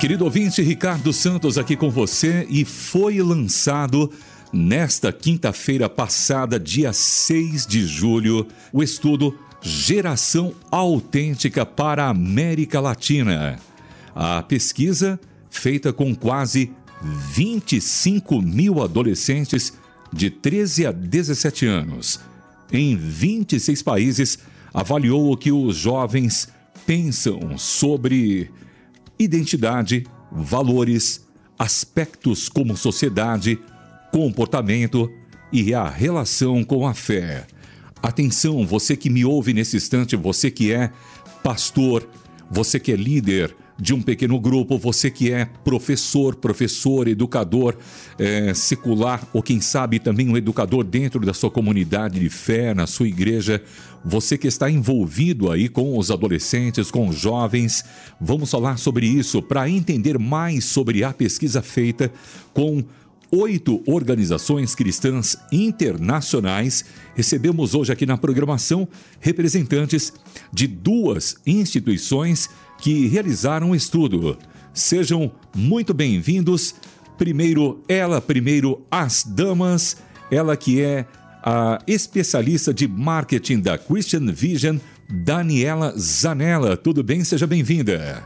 Querido ouvinte, Ricardo Santos aqui com você e foi lançado nesta quinta-feira passada, dia 6 de julho, o estudo Geração Autêntica para a América Latina. A pesquisa, feita com quase 25 mil adolescentes de 13 a 17 anos, em 26 países, avaliou o que os jovens pensam sobre identidade, valores, aspectos como sociedade, comportamento e a relação com a fé. Atenção, você que me ouve nesse instante, você que é pastor, você que é líder, de um pequeno grupo, você que é professor, professor, educador é, secular, ou quem sabe também um educador dentro da sua comunidade de fé, na sua igreja, você que está envolvido aí com os adolescentes, com os jovens, vamos falar sobre isso para entender mais sobre a pesquisa feita com oito organizações cristãs internacionais. Recebemos hoje aqui na programação representantes de duas instituições que realizaram o estudo. Sejam muito bem-vindos. Primeiro, ela, primeiro, as damas, ela que é a especialista de marketing da Christian Vision, Daniela Zanella. Tudo bem? Seja bem-vinda.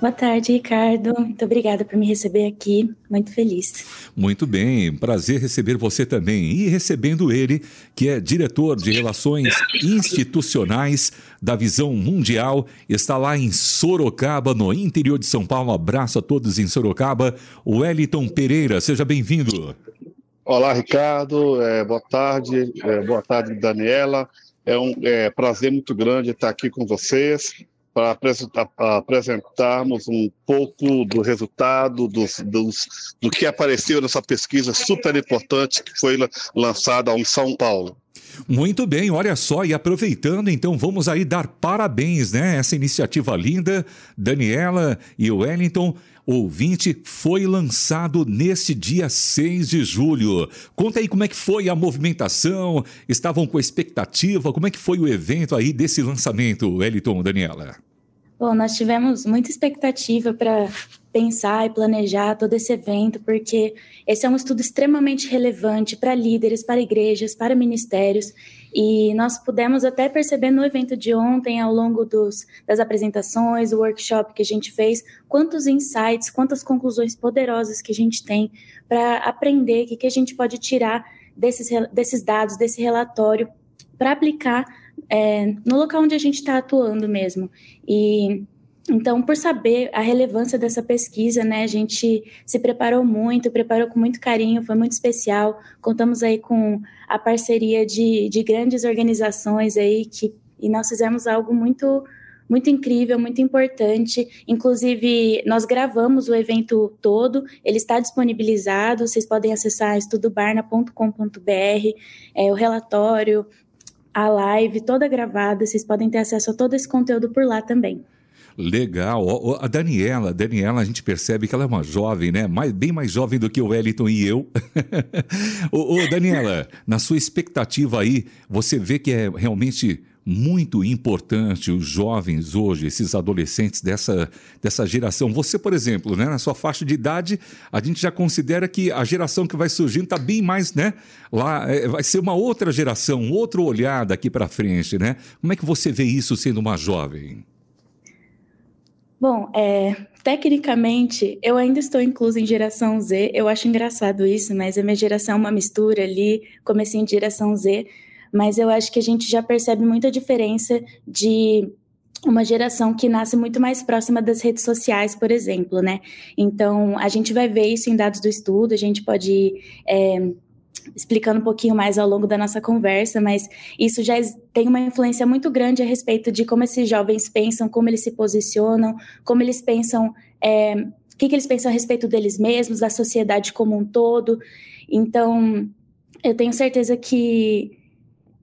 Boa tarde, Ricardo. Muito obrigada por me receber aqui. Muito feliz. Muito bem, prazer receber você também. E recebendo ele, que é diretor de Relações Institucionais da Visão Mundial, está lá em Sorocaba, no interior de São Paulo. Um abraço a todos em Sorocaba. Wellington Pereira, seja bem-vindo. Olá, Ricardo. É, boa tarde. É, boa tarde, Daniela. É um é, prazer muito grande estar aqui com vocês para apresentarmos um pouco do resultado dos, dos, do que apareceu nessa pesquisa super importante que foi lançada em São Paulo. Muito bem, olha só, e aproveitando, então vamos aí dar parabéns, né? Essa iniciativa linda, Daniela e Wellington. Ouvinte foi lançado nesse dia 6 de julho. Conta aí como é que foi a movimentação, estavam com expectativa, como é que foi o evento aí desse lançamento, Wellington, Daniela? Bom, nós tivemos muita expectativa para pensar e planejar todo esse evento, porque esse é um estudo extremamente relevante para líderes, para igrejas, para ministérios, e nós pudemos até perceber no evento de ontem, ao longo dos, das apresentações, do workshop que a gente fez, quantos insights, quantas conclusões poderosas que a gente tem para aprender, o que, que a gente pode tirar desses, desses dados, desse relatório, para aplicar é, no local onde a gente está atuando mesmo. E então, por saber a relevância dessa pesquisa, né, a gente se preparou muito, preparou com muito carinho, foi muito especial. Contamos aí com a parceria de, de grandes organizações aí que e nós fizemos algo muito muito incrível, muito importante. Inclusive, nós gravamos o evento todo, ele está disponibilizado, vocês podem acessar estudobarna.com.br, é, o relatório, a live toda gravada, vocês podem ter acesso a todo esse conteúdo por lá também. Legal. A Daniela, Daniela, a gente percebe que ela é uma jovem, né? Mais, bem mais jovem do que o Wellington e eu. ô, ô, Daniela, na sua expectativa aí, você vê que é realmente muito importante os jovens hoje, esses adolescentes dessa, dessa geração. Você, por exemplo, né, na sua faixa de idade, a gente já considera que a geração que vai surgindo está bem mais, né? Lá é, vai ser uma outra geração, um outro olhar daqui para frente, né? Como é que você vê isso sendo uma jovem? Bom, é, tecnicamente, eu ainda estou inclusa em geração Z. Eu acho engraçado isso, mas a minha geração é uma mistura ali, comecei em geração Z mas eu acho que a gente já percebe muita diferença de uma geração que nasce muito mais próxima das redes sociais, por exemplo, né? Então, a gente vai ver isso em dados do estudo, a gente pode é, explicando um pouquinho mais ao longo da nossa conversa, mas isso já tem uma influência muito grande a respeito de como esses jovens pensam, como eles se posicionam, como eles pensam, é, o que, que eles pensam a respeito deles mesmos, da sociedade como um todo. Então, eu tenho certeza que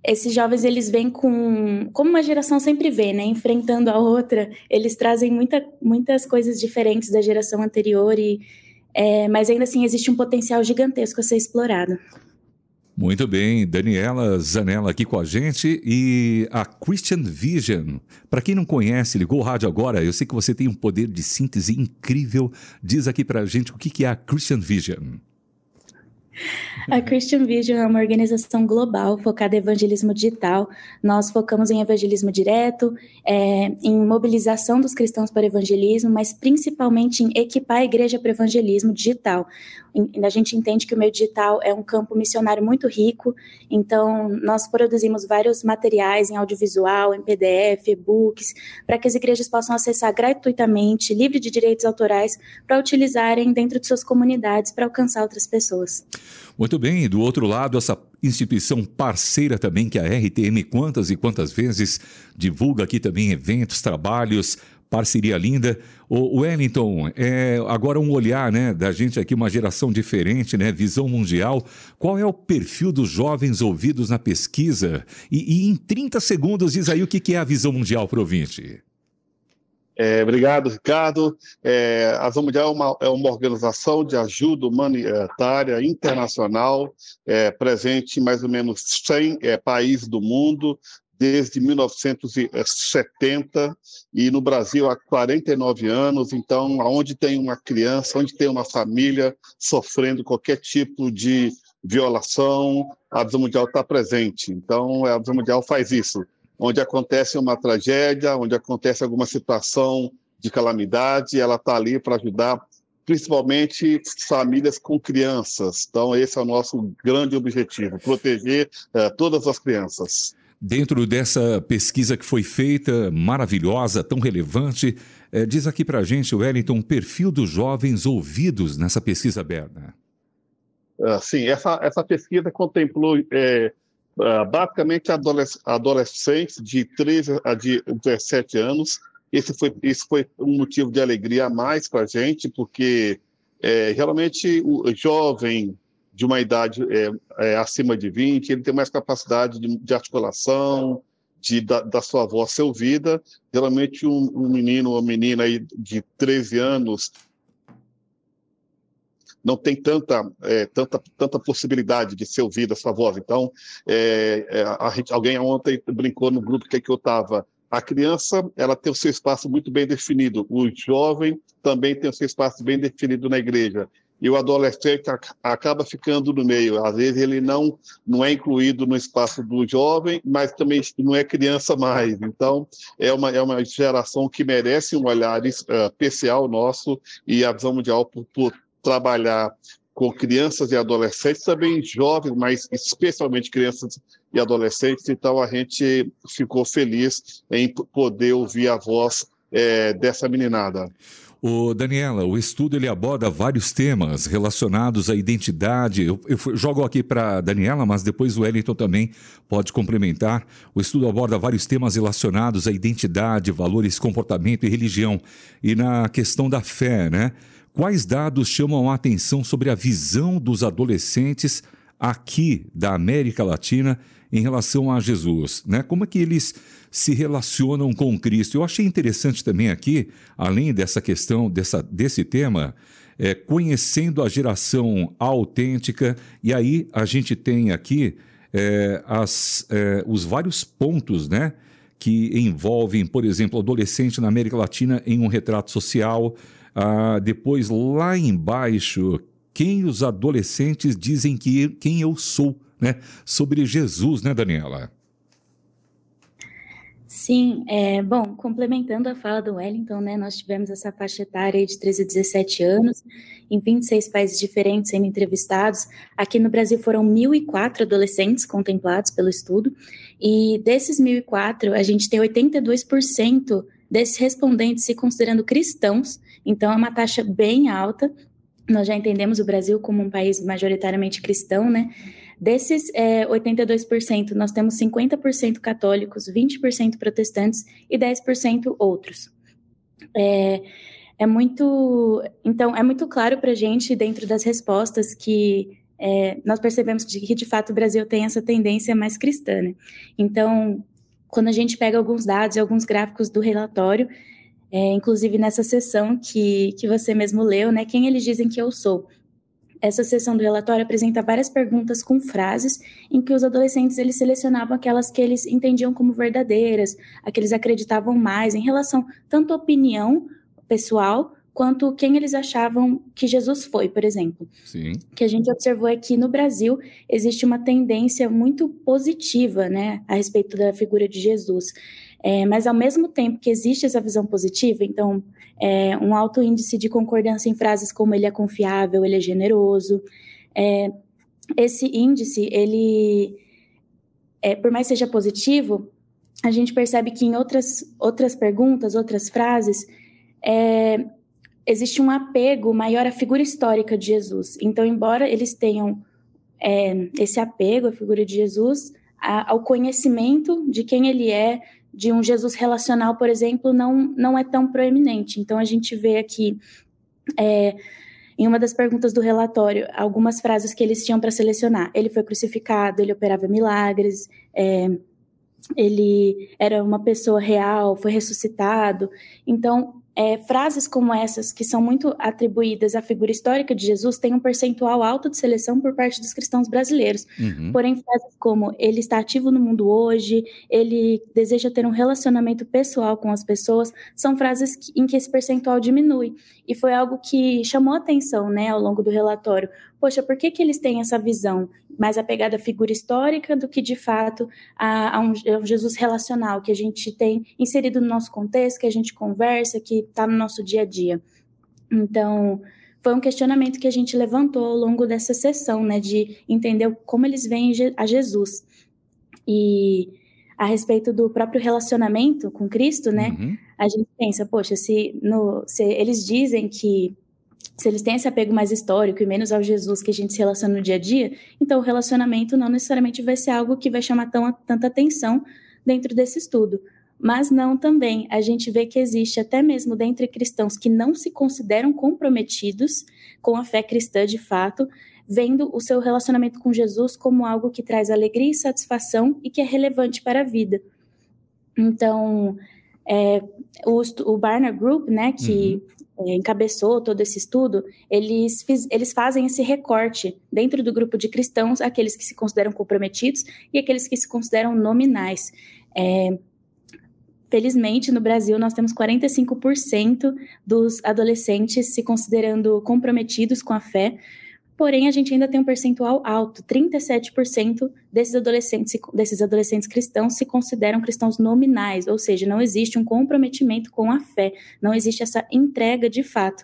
esses jovens eles vêm com como uma geração sempre vê, né, enfrentando a outra, eles trazem muita, muitas coisas diferentes da geração anterior e é, mas ainda assim existe um potencial gigantesco a ser explorado. Muito bem, Daniela Zanella aqui com a gente e a Christian Vision. Para quem não conhece, ligou o rádio agora, eu sei que você tem um poder de síntese incrível. Diz aqui para a gente o que é a Christian Vision. A Christian Vision é uma organização global focada em evangelismo digital. Nós focamos em evangelismo direto, é, em mobilização dos cristãos para evangelismo, mas principalmente em equipar a igreja para evangelismo digital. A gente entende que o meio digital é um campo missionário muito rico, então nós produzimos vários materiais em audiovisual, em PDF, e-books, para que as igrejas possam acessar gratuitamente, livre de direitos autorais, para utilizarem dentro de suas comunidades para alcançar outras pessoas. Muito bem, e do outro lado, essa instituição parceira também, que é a RTM, quantas e quantas vezes divulga aqui também eventos, trabalhos, parceria linda. O Wellington, é agora um olhar né, da gente aqui, uma geração diferente, né, visão mundial. Qual é o perfil dos jovens ouvidos na pesquisa? E, e em 30 segundos, diz aí o que é a visão mundial para. É, obrigado, Ricardo. É, a Ação Mundial é uma, é uma, organização de ajuda humanitária internacional, é, presente em mais ou menos 100 é, países do mundo, desde 1970 e no Brasil há 49 anos. Então, aonde tem uma criança, onde tem uma família sofrendo qualquer tipo de violação, a Visão Mundial está presente. Então, a Visão Mundial faz isso onde acontece uma tragédia, onde acontece alguma situação de calamidade, ela está ali para ajudar, principalmente famílias com crianças. Então, esse é o nosso grande objetivo: proteger uh, todas as crianças. Dentro dessa pesquisa que foi feita, maravilhosa, tão relevante, é, diz aqui para a gente, Wellington, o perfil dos jovens ouvidos nessa pesquisa aberta. Uh, sim, essa, essa pesquisa contemplou é, basicamente adolescentes de 13 a de 17 anos. Esse foi, esse foi um motivo de alegria a mais para a gente, porque é, geralmente o jovem de uma idade é, é, acima de 20, ele tem mais capacidade de, de articulação, de, da, da, sua voz ser ouvida. Geralmente um, um menino ou menina de 13 anos não tem tanta, é, tanta, tanta possibilidade de ser ouvida a sua voz. Então, é, é, a, alguém ontem brincou no grupo que, que eu estava. A criança, ela tem o seu espaço muito bem definido. O jovem também tem o seu espaço bem definido na igreja. E o adolescente acaba ficando no meio. Às vezes ele não, não é incluído no espaço do jovem, mas também não é criança mais. Então, é uma, é uma geração que merece um olhar uh, especial nosso e a visão mundial por, por trabalhar com crianças e adolescentes, também jovens, mas especialmente crianças e adolescentes. Então a gente ficou feliz em poder ouvir a voz é, dessa meninada. O Daniela, o estudo ele aborda vários temas relacionados à identidade. Eu, eu jogo aqui para Daniela, mas depois o Wellington também pode complementar. O estudo aborda vários temas relacionados à identidade, valores, comportamento e religião. E na questão da fé, né? Quais dados chamam a atenção sobre a visão dos adolescentes aqui da América Latina em relação a Jesus? Né? Como é que eles se relacionam com Cristo? Eu achei interessante também aqui, além dessa questão, dessa, desse tema, é, conhecendo a geração autêntica, e aí a gente tem aqui é, as, é, os vários pontos, né? Que envolvem, por exemplo, adolescente na América Latina em um retrato social, ah, depois, lá embaixo, quem os adolescentes dizem que quem eu sou, né? Sobre Jesus, né, Daniela? Sim, é, bom, complementando a fala do Wellington, né, nós tivemos essa faixa etária de 13 a 17 anos, em 26 países diferentes sendo entrevistados. Aqui no Brasil foram 1.004 adolescentes contemplados pelo estudo, e desses 1.004, a gente tem 82% desses respondentes se considerando cristãos, então é uma taxa bem alta. Nós já entendemos o Brasil como um país majoritariamente cristão, né? Desses é, 82%, nós temos 50% católicos, 20% protestantes e 10% outros. É, é muito. Então, é muito claro para a gente, dentro das respostas, que é, nós percebemos que, de fato, o Brasil tem essa tendência mais cristã. Né? Então, quando a gente pega alguns dados e alguns gráficos do relatório, é, inclusive nessa sessão que, que você mesmo leu, né, quem eles dizem que eu sou. essa seção do relatório apresenta várias perguntas com frases em que os adolescentes eles selecionavam aquelas que eles entendiam como verdadeiras, a que eles acreditavam mais em relação tanto à opinião pessoal quanto quem eles achavam que Jesus foi, por exemplo. Sim. O que a gente observou é que no Brasil existe uma tendência muito positiva, né, a respeito da figura de Jesus. É, mas ao mesmo tempo que existe essa visão positiva, então é, um alto índice de concordância em frases como ele é confiável, ele é generoso, é, esse índice, ele, é, por mais seja positivo, a gente percebe que em outras, outras perguntas, outras frases, é, existe um apego maior à figura histórica de Jesus. Então, embora eles tenham é, esse apego à figura de Jesus, a, ao conhecimento de quem ele é, de um Jesus relacional, por exemplo, não, não é tão proeminente. Então, a gente vê aqui, é, em uma das perguntas do relatório, algumas frases que eles tinham para selecionar. Ele foi crucificado, ele operava milagres, é, ele era uma pessoa real, foi ressuscitado. Então, é, frases como essas, que são muito atribuídas à figura histórica de Jesus, têm um percentual alto de seleção por parte dos cristãos brasileiros. Uhum. Porém, frases como ele está ativo no mundo hoje, ele deseja ter um relacionamento pessoal com as pessoas, são frases que, em que esse percentual diminui. E foi algo que chamou atenção né, ao longo do relatório. Poxa, por que, que eles têm essa visão mais apegada à figura histórica do que, de fato, a, a, um, a um Jesus relacional que a gente tem inserido no nosso contexto, que a gente conversa, que está no nosso dia a dia. Então, foi um questionamento que a gente levantou ao longo dessa sessão, né, de entender como eles veem a Jesus. E a respeito do próprio relacionamento com Cristo, né, uhum. a gente pensa, poxa, se, no, se eles dizem que se eles têm esse apego mais histórico e menos ao Jesus que a gente se relaciona no dia a dia, então o relacionamento não necessariamente vai ser algo que vai chamar tão, tanta atenção dentro desse estudo. Mas não também. A gente vê que existe até mesmo dentre cristãos que não se consideram comprometidos com a fé cristã de fato, vendo o seu relacionamento com Jesus como algo que traz alegria e satisfação e que é relevante para a vida. Então, é, o, o Barna Group, né, que uhum. É, encabeçou todo esse estudo, eles, fiz, eles fazem esse recorte dentro do grupo de cristãos, aqueles que se consideram comprometidos e aqueles que se consideram nominais. É, Felizmente, no Brasil, nós temos 45% dos adolescentes se considerando comprometidos com a fé, porém, a gente ainda tem um percentual alto: 37% desses adolescentes, desses adolescentes cristãos se consideram cristãos nominais, ou seja, não existe um comprometimento com a fé, não existe essa entrega de fato.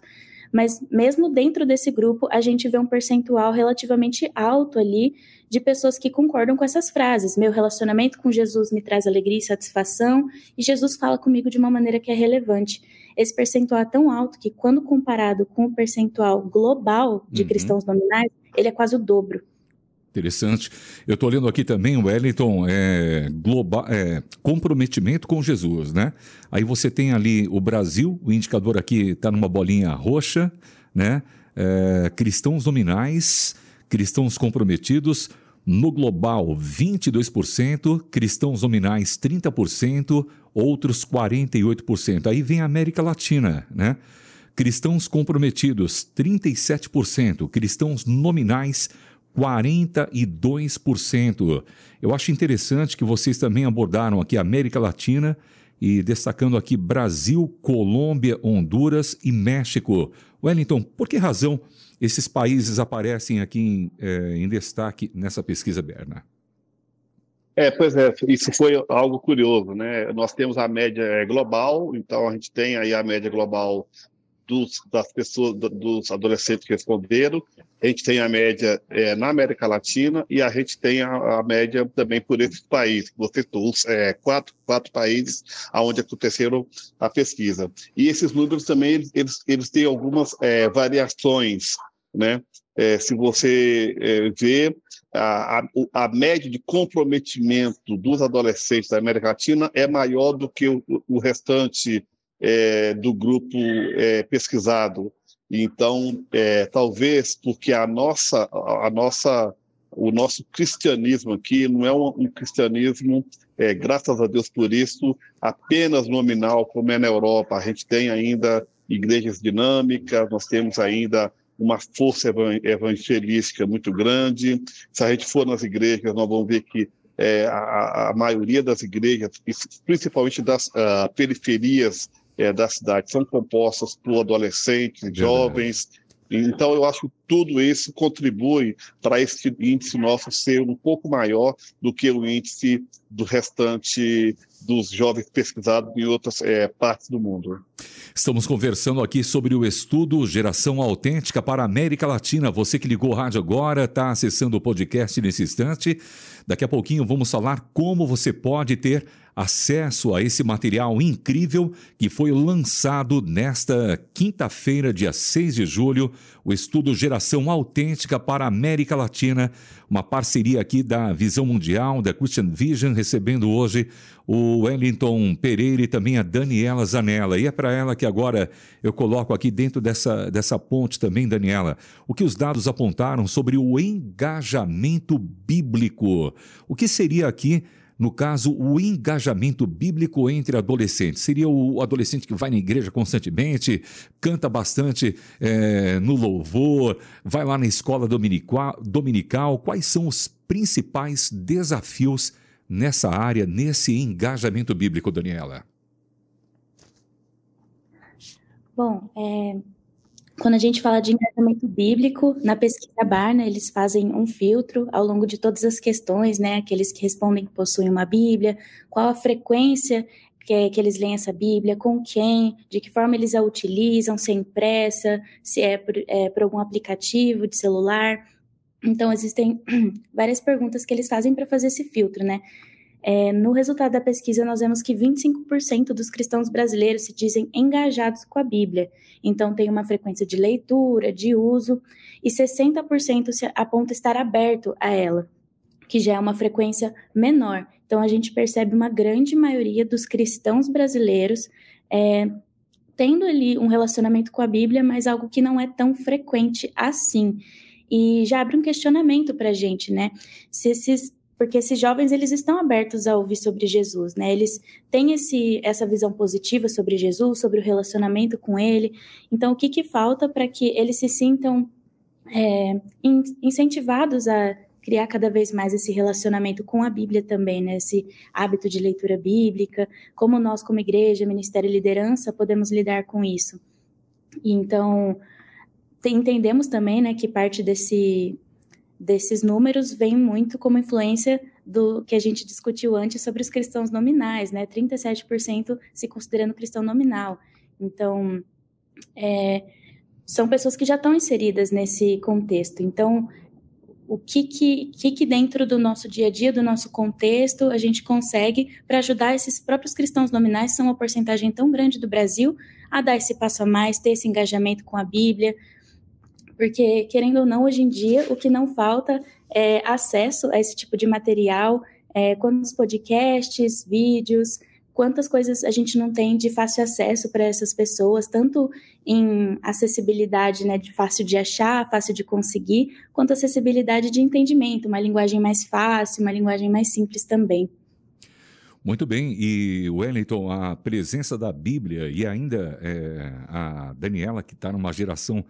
Mas mesmo dentro desse grupo, a gente vê um percentual relativamente alto ali de pessoas que concordam com essas frases. Meu relacionamento com Jesus me traz alegria e satisfação, e Jesus fala comigo de uma maneira que é relevante. Esse percentual é tão alto que, quando comparado com o percentual global de uhum. cristãos nominais, ele é quase o dobro. Interessante. Eu estou lendo aqui também, Wellington, é, global, é, comprometimento com Jesus, né? Aí você tem ali o Brasil, o indicador aqui está numa bolinha roxa, né? É, cristãos nominais, cristãos comprometidos, no global, 22%, cristãos nominais 30%, outros 48%. Aí vem a América Latina, né? Cristãos comprometidos, 37%, cristãos nominais 42%. Eu acho interessante que vocês também abordaram aqui a América Latina e destacando aqui Brasil, Colômbia, Honduras e México. Wellington, por que razão esses países aparecem aqui em, é, em destaque nessa pesquisa, Berna? É, pois é, isso foi algo curioso, né? Nós temos a média é, global, então a gente tem aí a média global dos, das pessoas, dos adolescentes que responderam, a gente tem a média é, na América Latina e a gente tem a, a média também por esses países, você os é, quatro, quatro países onde aconteceram a pesquisa. E esses números também, eles, eles têm algumas é, variações né? É, se você é, vê a, a, a, média de comprometimento dos adolescentes da América Latina é maior do que o, o restante é, do grupo é, pesquisado. Então, é, talvez porque a nossa, a nossa, o nosso cristianismo aqui não é um, um cristianismo, é, graças a Deus por isso, apenas nominal, como é na Europa. A gente tem ainda igrejas dinâmicas, nós temos ainda uma força evangelística muito grande. Se a gente for nas igrejas, nós vamos ver que é, a, a, maioria das igrejas, principalmente das uh, periferias é, da cidade, são compostas por adolescentes, jovens. Então, eu acho que tudo isso contribui para esse índice nosso ser um pouco maior do que o índice do restante dos jovens pesquisados em outras é, partes do mundo. Estamos conversando aqui sobre o estudo Geração Autêntica para a América Latina. Você que ligou o rádio agora, está acessando o podcast nesse instante. Daqui a pouquinho vamos falar como você pode ter acesso a esse material incrível que foi lançado nesta quinta-feira, dia 6 de julho, o estudo Geração Autêntica para a América Latina, uma parceria aqui da Visão Mundial, da Christian Vision, recebendo hoje o Wellington Pereira e também a Daniela Zanella. E é para ela que agora eu coloco aqui dentro dessa, dessa ponte também, Daniela, o que os dados apontaram sobre o engajamento bíblico. O que seria aqui no caso, o engajamento bíblico entre adolescentes. Seria o adolescente que vai na igreja constantemente, canta bastante é, no louvor, vai lá na escola dominical. Quais são os principais desafios nessa área, nesse engajamento bíblico, Daniela? Bom, é, quando a gente fala de engajamento bíblico, na pesquisa Barna, eles fazem um filtro ao longo de todas as questões, né? Aqueles que respondem que possuem uma Bíblia, qual a frequência que, que eles leem essa Bíblia, com quem, de que forma eles a utilizam, se é impressa, se é por, é por algum aplicativo de celular. Então, existem várias perguntas que eles fazem para fazer esse filtro, né? É, no resultado da pesquisa, nós vemos que 25% dos cristãos brasileiros se dizem engajados com a Bíblia. Então, tem uma frequência de leitura, de uso, e 60% se aponta estar aberto a ela, que já é uma frequência menor. Então, a gente percebe uma grande maioria dos cristãos brasileiros é, tendo ali um relacionamento com a Bíblia, mas algo que não é tão frequente assim. E já abre um questionamento para a gente, né? Se esses porque esses jovens eles estão abertos a ouvir sobre Jesus, né? Eles têm esse, essa visão positiva sobre Jesus, sobre o relacionamento com Ele. Então, o que, que falta para que eles se sintam é, in, incentivados a criar cada vez mais esse relacionamento com a Bíblia também, né? Esse hábito de leitura bíblica, como nós, como igreja, ministério e liderança, podemos lidar com isso. E então, entendemos também, né, que parte desse desses números vem muito como influência do que a gente discutiu antes sobre os cristãos nominais, né? 37% se considerando cristão nominal. Então, é, são pessoas que já estão inseridas nesse contexto. Então, o que que, que que dentro do nosso dia a dia, do nosso contexto, a gente consegue para ajudar esses próprios cristãos nominais, são uma porcentagem tão grande do Brasil, a dar esse passo a mais, ter esse engajamento com a Bíblia, porque, querendo ou não, hoje em dia, o que não falta é acesso a esse tipo de material, é, quantos podcasts, vídeos, quantas coisas a gente não tem de fácil acesso para essas pessoas, tanto em acessibilidade, né, de fácil de achar, fácil de conseguir, quanto acessibilidade de entendimento, uma linguagem mais fácil, uma linguagem mais simples também. Muito bem, e Wellington, a presença da Bíblia e ainda é, a Daniela, que está numa geração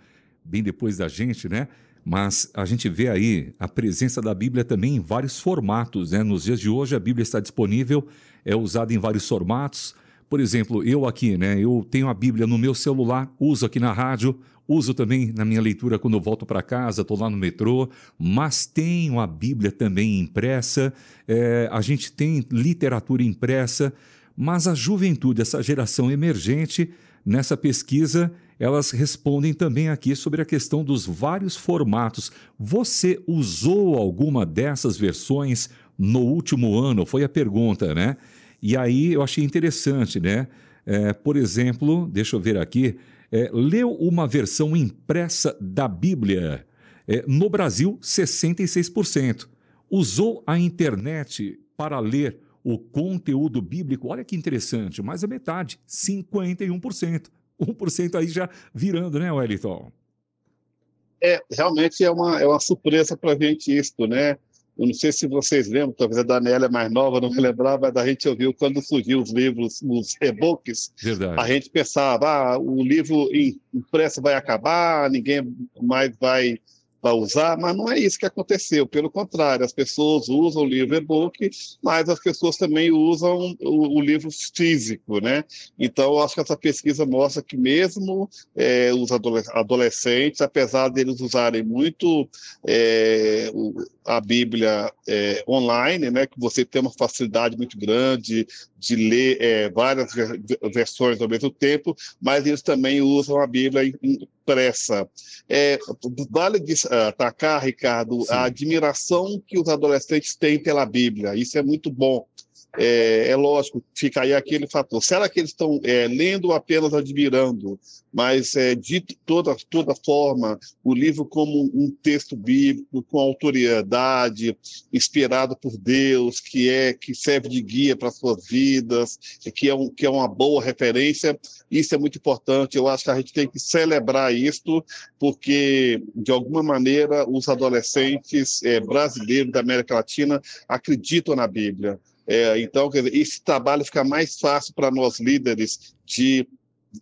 bem depois da gente, né? Mas a gente vê aí a presença da Bíblia também em vários formatos, né? Nos dias de hoje a Bíblia está disponível, é usada em vários formatos. Por exemplo, eu aqui, né? Eu tenho a Bíblia no meu celular, uso aqui na rádio, uso também na minha leitura quando eu volto para casa, estou lá no metrô, mas tenho a Bíblia também impressa, é, a gente tem literatura impressa, mas a juventude, essa geração emergente, nessa pesquisa, elas respondem também aqui sobre a questão dos vários formatos. Você usou alguma dessas versões no último ano? Foi a pergunta, né? E aí eu achei interessante, né? É, por exemplo, deixa eu ver aqui, é, leu uma versão impressa da Bíblia. É, no Brasil, 66%. Usou a internet para ler o conteúdo bíblico, olha que interessante, mais a metade, 51%. 1% aí já virando, né, Wellington? É, realmente é uma, é uma surpresa para a gente isso, né? Eu não sei se vocês lembram, talvez a Daniela é mais nova, não me lembrar, mas a gente ouviu quando surgiu os livros, os e-books, a gente pensava, ah, o livro impresso vai acabar, ninguém mais vai para usar, mas não é isso que aconteceu. Pelo contrário, as pessoas usam o livro e-book, mas as pessoas também usam o, o livro físico, né? Então, eu acho que essa pesquisa mostra que mesmo é, os adolescentes, apesar deles usarem muito é, a Bíblia é, online, né, que você tem uma facilidade muito grande de ler é, várias versões ao mesmo tempo, mas eles também usam a Bíblia impressa. É, vale destacar, Ricardo, Sim. a admiração que os adolescentes têm pela Bíblia. Isso é muito bom é, é, lógico, fica aí aquele fator. Será que eles estão é, lendo ou apenas admirando? Mas, é, de toda, toda forma, o livro como um texto bíblico, com autoridade, inspirado por Deus, que é que serve de guia para as suas vidas, que é, um, que é uma boa referência, isso é muito importante. Eu acho que a gente tem que celebrar isso, porque, de alguma maneira, os adolescentes é, brasileiros da América Latina acreditam na Bíblia. É, então, dizer, esse trabalho fica mais fácil para nós líderes de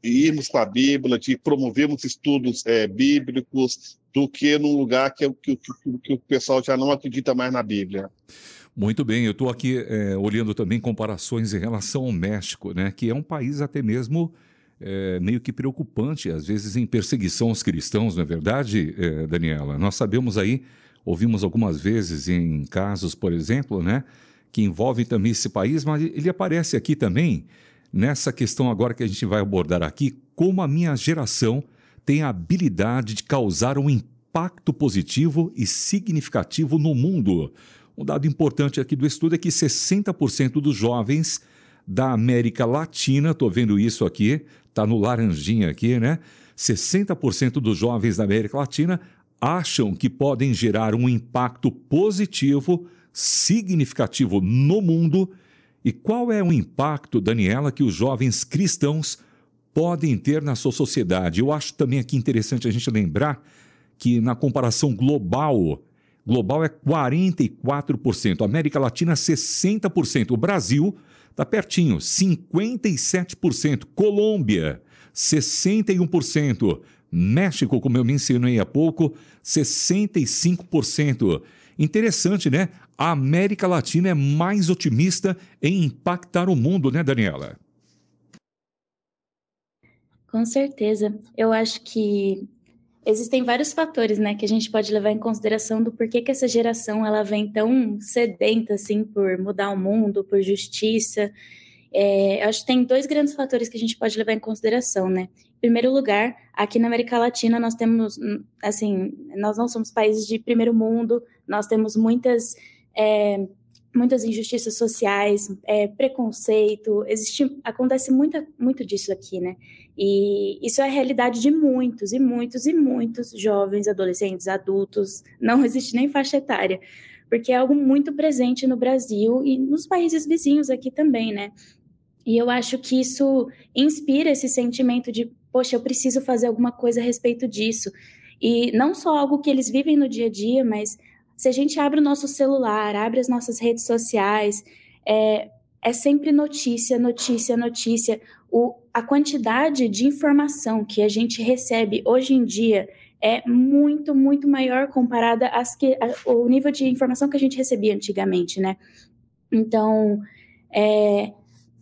irmos com a Bíblia, de promovermos estudos é, bíblicos, do que num lugar que, que, que, que, o pessoal já não acredita mais na Bíblia. Muito bem, eu estou aqui é, olhando também comparações em relação ao México, né, que é um país até mesmo é, meio que preocupante, às vezes em perseguição aos cristãos, não é verdade, é, Daniela? Nós sabemos aí, ouvimos algumas vezes em casos, por exemplo, né, que envolve também esse país, mas ele aparece aqui também nessa questão agora que a gente vai abordar aqui, como a minha geração tem a habilidade de causar um impacto positivo e significativo no mundo. Um dado importante aqui do estudo é que 60% dos jovens da América Latina, estou vendo isso aqui, está no laranjinha aqui, né? 60% dos jovens da América Latina acham que podem gerar um impacto positivo significativo no mundo e qual é o impacto, Daniela, que os jovens cristãos podem ter na sua sociedade. Eu acho também aqui interessante a gente lembrar que na comparação global, global é 44%, América Latina 60%, o Brasil está pertinho, 57%, Colômbia 61%, México, como eu mencionei há pouco, 65%. Interessante, né? A América Latina é mais otimista em impactar o mundo, né, Daniela? Com certeza. Eu acho que existem vários fatores, né, que a gente pode levar em consideração do porquê que essa geração ela vem tão sedenta assim por mudar o mundo, por justiça. É, acho que tem dois grandes fatores que a gente pode levar em consideração, né? Em primeiro lugar, aqui na América Latina nós temos, assim, nós não somos países de primeiro mundo, nós temos muitas é, muitas injustiças sociais, é, preconceito, existe, acontece muita, muito disso aqui, né? E isso é a realidade de muitos e muitos e muitos jovens, adolescentes, adultos, não existe nem faixa etária, porque é algo muito presente no Brasil e nos países vizinhos aqui também, né? E eu acho que isso inspira esse sentimento de, poxa, eu preciso fazer alguma coisa a respeito disso. E não só algo que eles vivem no dia a dia, mas se a gente abre o nosso celular, abre as nossas redes sociais, é, é sempre notícia, notícia, notícia. O, a quantidade de informação que a gente recebe hoje em dia é muito, muito maior comparada às que, ao nível de informação que a gente recebia antigamente, né? Então, é,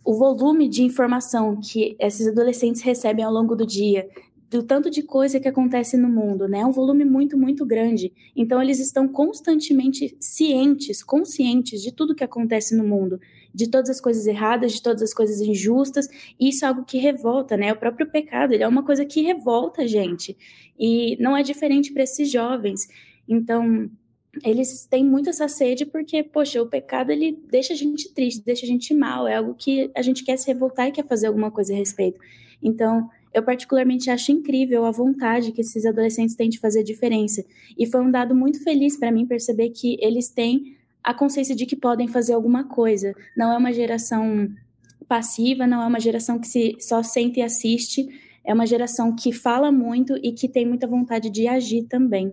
o volume de informação que esses adolescentes recebem ao longo do dia, do tanto de coisa que acontece no mundo, né? É um volume muito, muito grande. Então, eles estão constantemente cientes, conscientes de tudo que acontece no mundo, de todas as coisas erradas, de todas as coisas injustas. E isso é algo que revolta, né? O próprio pecado, ele é uma coisa que revolta a gente. E não é diferente para esses jovens. Então, eles têm muito essa sede porque, poxa, o pecado ele deixa a gente triste, deixa a gente mal, é algo que a gente quer se revoltar e quer fazer alguma coisa a respeito. Então, eu particularmente acho incrível a vontade que esses adolescentes têm de fazer diferença. E foi um dado muito feliz para mim perceber que eles têm a consciência de que podem fazer alguma coisa. Não é uma geração passiva, não é uma geração que se só sente e assiste, é uma geração que fala muito e que tem muita vontade de agir também.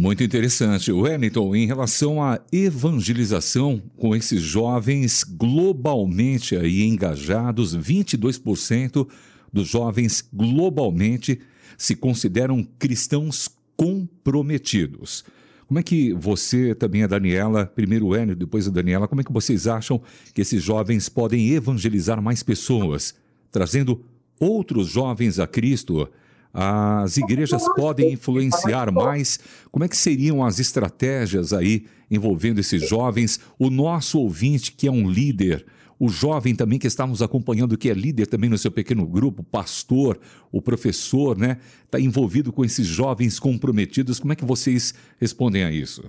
Muito interessante. Wellington, em relação à evangelização com esses jovens globalmente aí engajados, 22% dos jovens globalmente se consideram cristãos comprometidos. Como é que você, também a Daniela, primeiro o Enio, depois a Daniela, como é que vocês acham que esses jovens podem evangelizar mais pessoas, trazendo outros jovens a Cristo? As igrejas podem influenciar mais? Como é que seriam as estratégias aí envolvendo esses jovens? O nosso ouvinte, que é um líder, o jovem também que está nos acompanhando, que é líder também no seu pequeno grupo, pastor, o professor, né? Está envolvido com esses jovens comprometidos. Como é que vocês respondem a isso?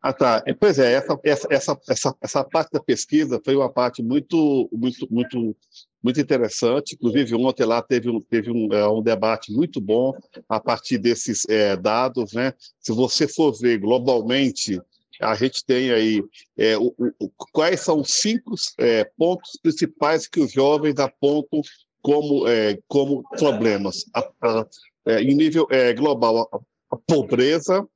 Ah, tá. É, pois é, essa, essa, essa, essa, essa parte da pesquisa foi uma parte muito, muito, muito muito interessante. Inclusive, ontem lá teve um, teve um, é, um debate muito bom a partir desses é, dados. Né? Se você for ver globalmente, a gente tem aí é, o, o, quais são os cinco é, pontos principais que os jovens apontam como, é, como problemas. A, a, é, em nível global, a, a pobreza,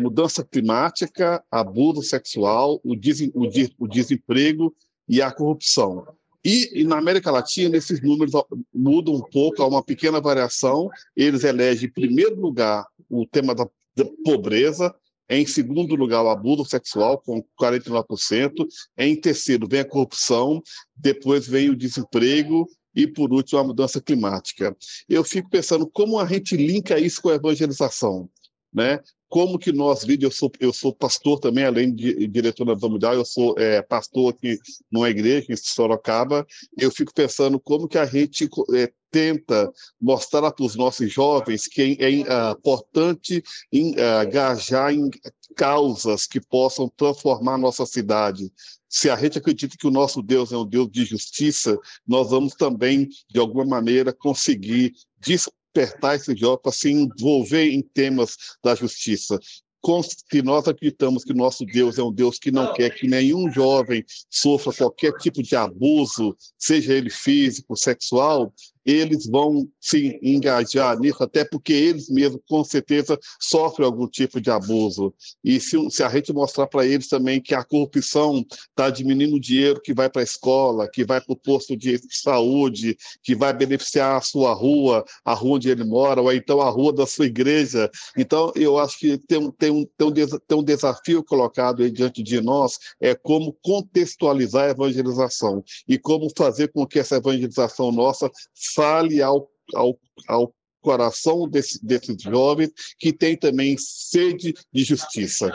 mudança climática, abuso sexual, o, o, o desemprego e a corrupção. E, e, na América Latina, esses números mudam um pouco, há uma pequena variação. Eles elegem, em primeiro lugar, o tema da, da pobreza, em segundo lugar, o abuso sexual, com 49%. Em terceiro, vem a corrupção. Depois vem o desemprego. E, por último, a mudança climática. Eu fico pensando como a gente linka isso com a evangelização. Né? como que nós, eu sou, eu sou pastor também, além de diretor da Mundial, eu sou é, pastor aqui numa igreja em Sorocaba, eu fico pensando como que a gente é, tenta mostrar para os nossos jovens que é, é importante engajar em causas que possam transformar nossa cidade. Se a gente acredita que o nosso Deus é um Deus de justiça, nós vamos também, de alguma maneira, conseguir despertar esse jovem para se envolver em temas da justiça que nós acreditamos que nosso Deus é um Deus que não quer que nenhum jovem sofra qualquer tipo de abuso, seja ele físico, sexual, eles vão se engajar nisso, até porque eles mesmos, com certeza, sofrem algum tipo de abuso. E se, se a gente mostrar para eles também que a corrupção está diminuindo o dinheiro que vai para a escola, que vai para o posto de saúde, que vai beneficiar a sua rua, a rua onde ele mora, ou então a rua da sua igreja. Então, eu acho que tem, tem, um, tem, um, tem um desafio colocado aí diante de nós, é como contextualizar a evangelização e como fazer com que essa evangelização nossa fale ao, ao, ao coração desse, desses jovens que tem também sede de justiça.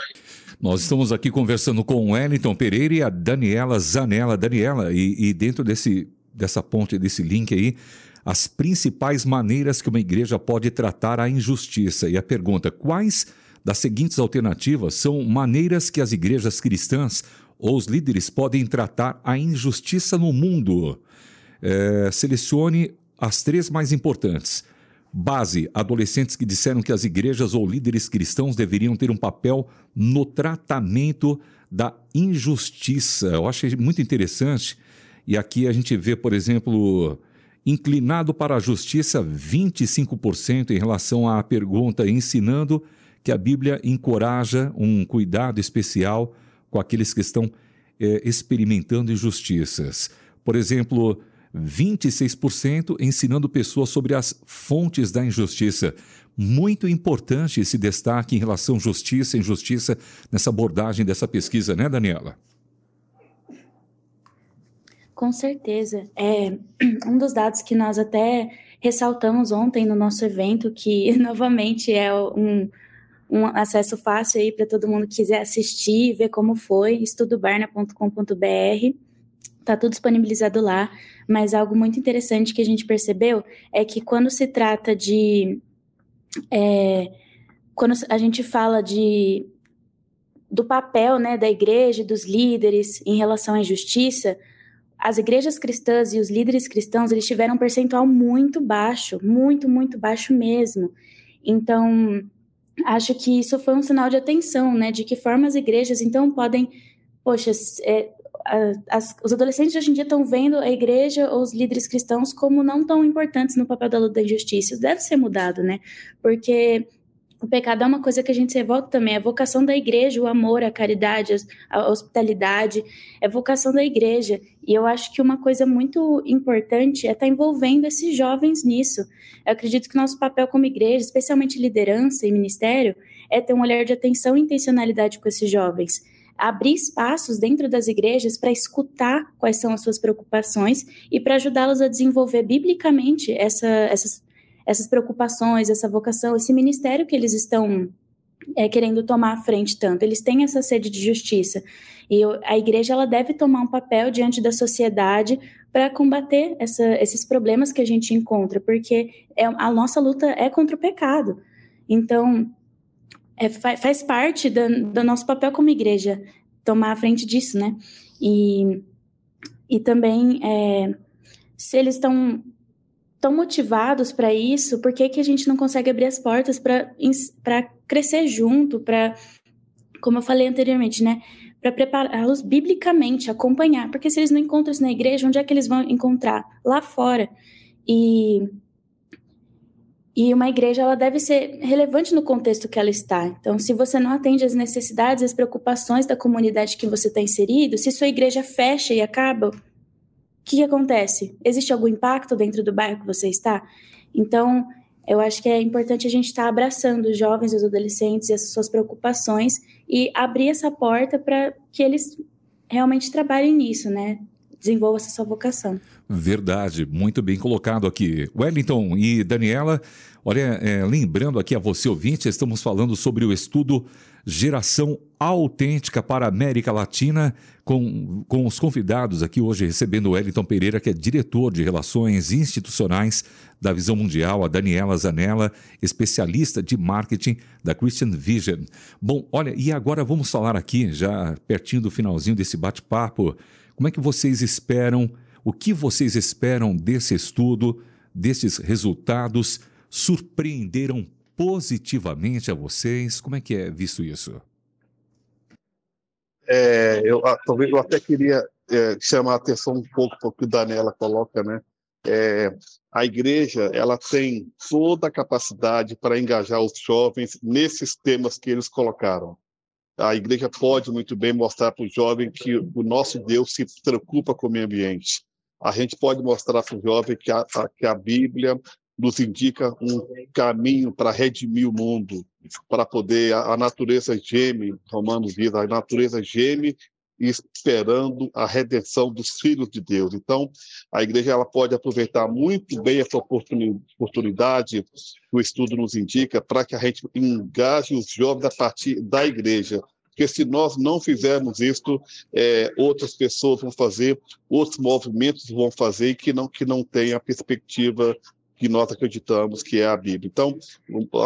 Nós estamos aqui conversando com o Wellington Pereira e a Daniela Zanella. Daniela, e, e dentro desse, dessa ponte, desse link aí, as principais maneiras que uma igreja pode tratar a injustiça. E a pergunta: quais das seguintes alternativas são maneiras que as igrejas cristãs ou os líderes podem tratar a injustiça no mundo? É, selecione as três mais importantes. Base: adolescentes que disseram que as igrejas ou líderes cristãos deveriam ter um papel no tratamento da injustiça. Eu achei muito interessante. E aqui a gente vê, por exemplo, inclinado para a justiça, 25% em relação à pergunta, ensinando que a Bíblia encoraja um cuidado especial com aqueles que estão é, experimentando injustiças. Por exemplo, 26% ensinando pessoas sobre as fontes da injustiça. Muito importante esse destaque em relação justiça e injustiça nessa abordagem dessa pesquisa, né, Daniela? Com certeza. É um dos dados que nós até ressaltamos ontem no nosso evento, que novamente é um, um acesso fácil aí para todo mundo que quiser assistir, ver como foi, estudobarna.com.br Tá tudo disponibilizado lá, mas algo muito interessante que a gente percebeu é que quando se trata de. É, quando a gente fala de do papel né, da igreja, dos líderes em relação à injustiça, as igrejas cristãs e os líderes cristãos eles tiveram um percentual muito baixo, muito, muito baixo mesmo. Então, acho que isso foi um sinal de atenção, né? De que forma as igrejas, então, podem, poxa, é, as, os adolescentes hoje em dia estão vendo a igreja ou os líderes cristãos como não tão importantes no papel da luta da injustiça. Deve ser mudado, né? Porque o pecado é uma coisa que a gente se revolta também. É vocação da igreja, o amor, a caridade, a hospitalidade, é vocação da igreja. E eu acho que uma coisa muito importante é estar tá envolvendo esses jovens nisso. Eu acredito que nosso papel como igreja, especialmente liderança e ministério, é ter um olhar de atenção e intencionalidade com esses jovens. Abrir espaços dentro das igrejas para escutar quais são as suas preocupações e para ajudá-los a desenvolver biblicamente essa, essas essas preocupações, essa vocação, esse ministério que eles estão é, querendo tomar à frente tanto. Eles têm essa sede de justiça. E eu, a igreja ela deve tomar um papel diante da sociedade para combater essa, esses problemas que a gente encontra, porque é, a nossa luta é contra o pecado. Então, é, faz, parte do, do nosso papel como igreja tomar a frente disso, né? E, e também, é, se eles estão tão motivados para isso, por que, que a gente não consegue abrir as portas para crescer junto, para, como eu falei anteriormente, né? Para prepará-los biblicamente, acompanhar. Porque se eles não encontram isso na igreja, onde é que eles vão encontrar? Lá fora. E, e uma igreja ela deve ser relevante no contexto que ela está. Então, se você não atende às necessidades, às preocupações da comunidade que você está inserido, se sua igreja fecha e acaba, que, que acontece? Existe algum impacto dentro do bairro que você está? Então, eu acho que é importante a gente estar tá abraçando os jovens, os adolescentes e as suas preocupações e abrir essa porta para que eles realmente trabalhem nisso, né? Desenvolva essa sua vocação. Verdade, muito bem colocado aqui. Wellington e Daniela, olha, é, lembrando aqui a você ouvinte, estamos falando sobre o estudo Geração Autêntica para a América Latina, com, com os convidados aqui hoje, recebendo o Wellington Pereira, que é diretor de Relações Institucionais da Visão Mundial, a Daniela Zanella, especialista de marketing da Christian Vision. Bom, olha, e agora vamos falar aqui, já pertinho do finalzinho desse bate-papo, como é que vocês esperam, o que vocês esperam desse estudo, desses resultados, surpreenderam positivamente a vocês? Como é que é visto isso? É, eu, ah, talvez eu até queria é, chamar a atenção um pouco para o que o Daniela coloca, né? É, a igreja ela tem toda a capacidade para engajar os jovens nesses temas que eles colocaram. A igreja pode muito bem mostrar para o jovem que o nosso Deus se preocupa com o meio ambiente. A gente pode mostrar para o jovem que a, a, que a Bíblia nos indica um caminho para redimir o mundo, para poder a, a natureza geme, Romanos diz, a natureza geme esperando a redenção dos filhos de Deus. Então, a igreja ela pode aproveitar muito bem essa oportunidade que o estudo nos indica para que a gente engaje os jovens a partir da igreja. Porque se nós não fizermos isso, é, outras pessoas vão fazer, outros movimentos vão fazer que não que não tem a perspectiva que nós acreditamos que é a Bíblia. Então,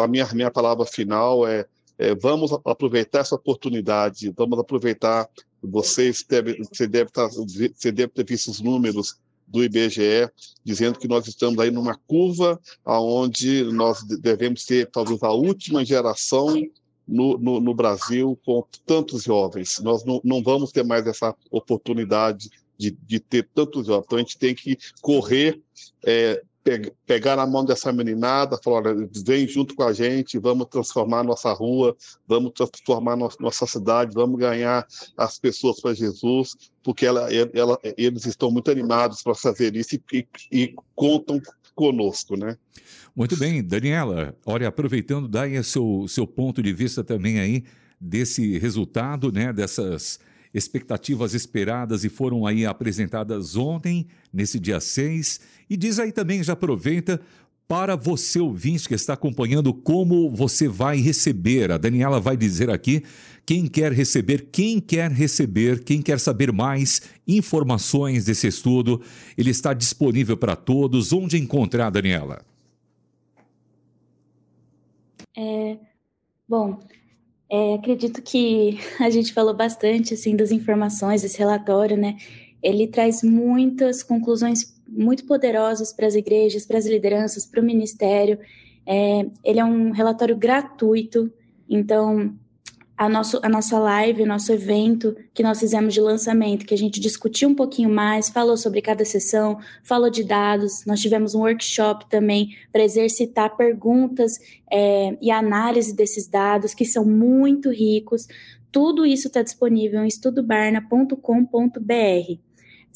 a minha, minha palavra final é, é vamos aproveitar essa oportunidade, vamos aproveitar, vocês você, deve estar, você deve ter visto os números do IBGE, dizendo que nós estamos aí numa curva aonde nós devemos ter talvez a última geração no, no, no, Brasil com tantos jovens. Nós não, não vamos ter mais essa oportunidade de, de ter tantos jovens. Então a gente tem que correr é, pegar na mão dessa meninada, falar, vem junto com a gente, vamos transformar nossa rua, vamos transformar nossa cidade, vamos ganhar as pessoas para Jesus, porque ela, ela, eles estão muito animados para fazer isso e, e, contam conosco, né? Muito bem, Daniela, olha, aproveitando, daí seu, seu ponto de vista também aí desse resultado, né, dessas expectativas esperadas e foram aí apresentadas ontem, nesse dia 6. E diz aí também, já aproveita, para você ouvinte que está acompanhando, como você vai receber. A Daniela vai dizer aqui quem quer receber, quem quer receber, quem quer saber mais informações desse estudo. Ele está disponível para todos. Onde encontrar, Daniela? É, bom, é, acredito que a gente falou bastante assim das informações desse relatório, né? Ele traz muitas conclusões muito poderosas para as igrejas, para as lideranças, para o ministério. É, ele é um relatório gratuito, então a, nosso, a nossa live, o nosso evento que nós fizemos de lançamento, que a gente discutiu um pouquinho mais, falou sobre cada sessão, falou de dados. Nós tivemos um workshop também para exercitar perguntas é, e análise desses dados, que são muito ricos. Tudo isso está disponível em estudobarna.com.br.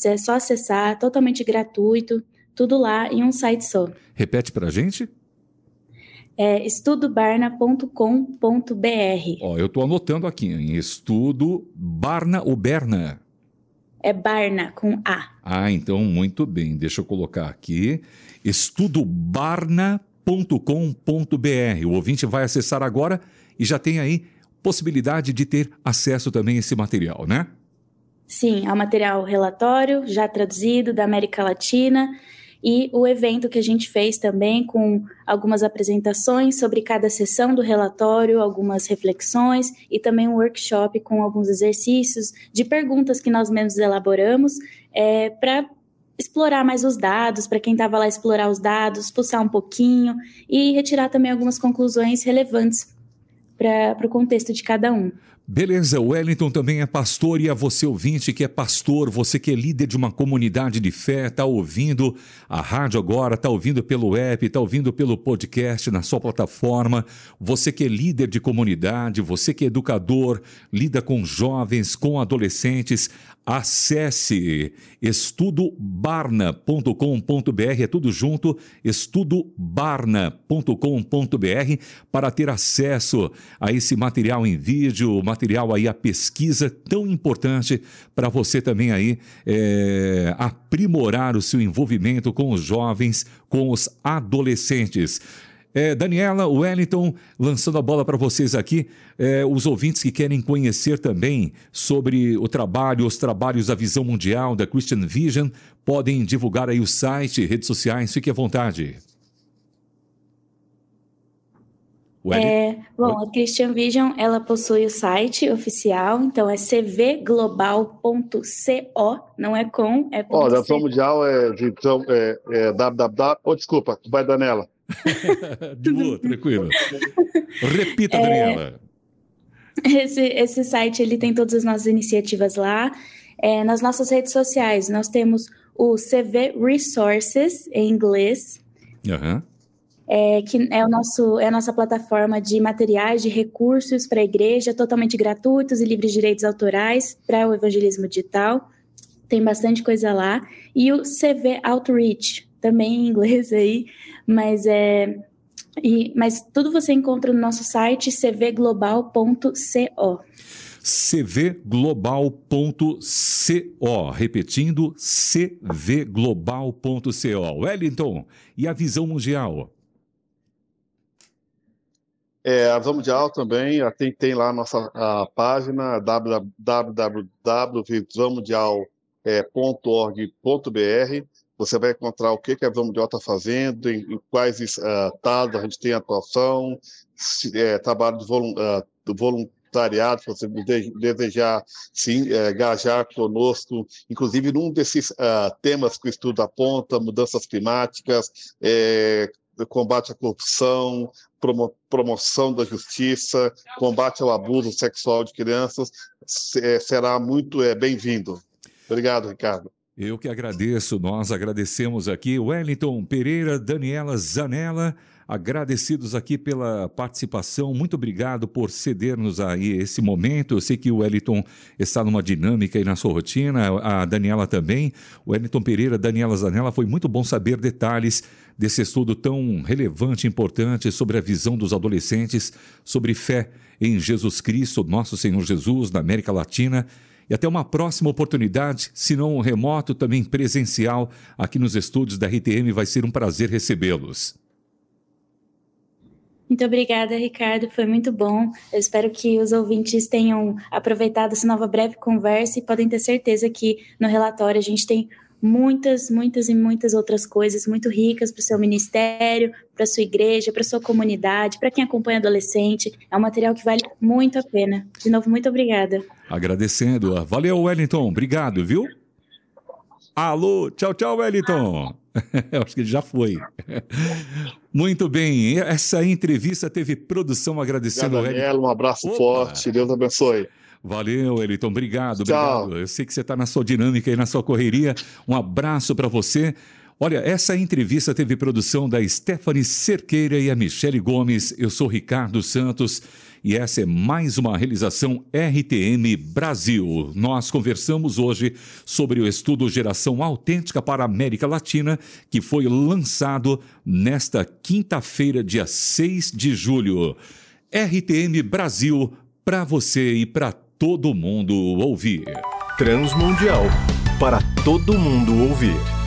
É só acessar, totalmente gratuito, tudo lá em um site só. Repete para a gente é estudobarna.com.br. Ó, eu estou anotando aqui, em estudo Barna ou Berna? É Barna, com A. Ah, então muito bem. Deixa eu colocar aqui. estudobarna.com.br. O ouvinte vai acessar agora e já tem aí possibilidade de ter acesso também a esse material, né? Sim, é o material relatório, já traduzido da América Latina e o evento que a gente fez também com algumas apresentações sobre cada sessão do relatório, algumas reflexões e também um workshop com alguns exercícios de perguntas que nós mesmos elaboramos é, para explorar mais os dados, para quem estava lá explorar os dados, fuçar um pouquinho e retirar também algumas conclusões relevantes para o contexto de cada um. Beleza, o Wellington também é pastor e a você ouvinte que é pastor, você que é líder de uma comunidade de fé, está ouvindo a rádio agora, está ouvindo pelo app, está ouvindo pelo podcast na sua plataforma, você que é líder de comunidade, você que é educador, lida com jovens, com adolescentes, acesse estudobarna.com.br, é tudo junto, estudobarna.com.br para ter acesso a esse material em vídeo, material aí, a pesquisa tão importante para você também aí é, aprimorar o seu envolvimento com os jovens, com os adolescentes. É, Daniela, Wellington, lançando a bola para vocês aqui, é, os ouvintes que querem conhecer também sobre o trabalho, os trabalhos da Visão Mundial, da Christian Vision, podem divulgar aí o site, redes sociais, fique à vontade. É, bom, a Christian Vision, ela possui o site oficial, então é cvglobal.co, não é com, é Ó, oh, da Visão Mundial é, então, é, é www, oh, desculpa, vai Daniela. De boa, tranquilo. Repita, é, Daniela. Esse, esse site, ele tem todas as nossas iniciativas lá. É, nas nossas redes sociais, nós temos o CV Resources, em inglês. Uhum é, que é, o nosso, é a nossa plataforma de materiais, de recursos para a igreja, totalmente gratuitos e livres de direitos autorais para o evangelismo digital. Tem bastante coisa lá. E o CV Outreach, também em inglês aí, mas é. E, mas tudo você encontra no nosso site cvglobal.co cvglobal.co. Repetindo, cvglobal.co. Wellington, e a visão mundial? É, a Visão Mundial também tem, tem lá a nossa a página www.visãomundial.org.br. Você vai encontrar o que, que a Visão Mundial está fazendo, em, em quais estados uh, a gente tem atuação, se, é, trabalho de uh, voluntariado, se você desejar se é, engajar conosco, inclusive num desses uh, temas que o estudo aponta, mudanças climáticas, é, combate à corrupção, promo, promoção da justiça, combate ao abuso sexual de crianças, é, será muito é, bem-vindo. Obrigado, Ricardo. Eu que agradeço, nós agradecemos aqui Wellington Pereira, Daniela Zanella, agradecidos aqui pela participação. Muito obrigado por ceder-nos aí esse momento. Eu sei que o Wellington está numa dinâmica aí na sua rotina, a Daniela também. O Wellington Pereira, Daniela Zanella, foi muito bom saber detalhes desse estudo tão relevante e importante sobre a visão dos adolescentes, sobre fé em Jesus Cristo, nosso Senhor Jesus, na América Latina. E até uma próxima oportunidade, se não remoto, também presencial, aqui nos estúdios da RTM, vai ser um prazer recebê-los. Muito obrigada, Ricardo. Foi muito bom. Eu espero que os ouvintes tenham aproveitado essa nova breve conversa e podem ter certeza que no relatório a gente tem muitas, muitas e muitas outras coisas muito ricas para o seu ministério, para a sua igreja, para a sua comunidade, para quem acompanha adolescente. É um material que vale muito a pena. De novo, muito obrigada. Agradecendo. Valeu, Wellington. Obrigado, viu? Alô, tchau, tchau, Wellington. Eu acho que ele já foi. Muito bem, essa entrevista teve produção agradecendo Obrigado, Daniela, um abraço Opa. forte, Deus abençoe. Valeu, Eliton, obrigado, Tchau. obrigado. Eu sei que você está na sua dinâmica e na sua correria. Um abraço para você. Olha, essa entrevista teve produção da Stephanie Cerqueira e a Michele Gomes. Eu sou Ricardo Santos e essa é mais uma realização RTM Brasil. Nós conversamos hoje sobre o estudo Geração Autêntica para a América Latina, que foi lançado nesta quinta-feira, dia 6 de julho. RTM Brasil, para você e para todo mundo ouvir. Transmundial, para todo mundo ouvir.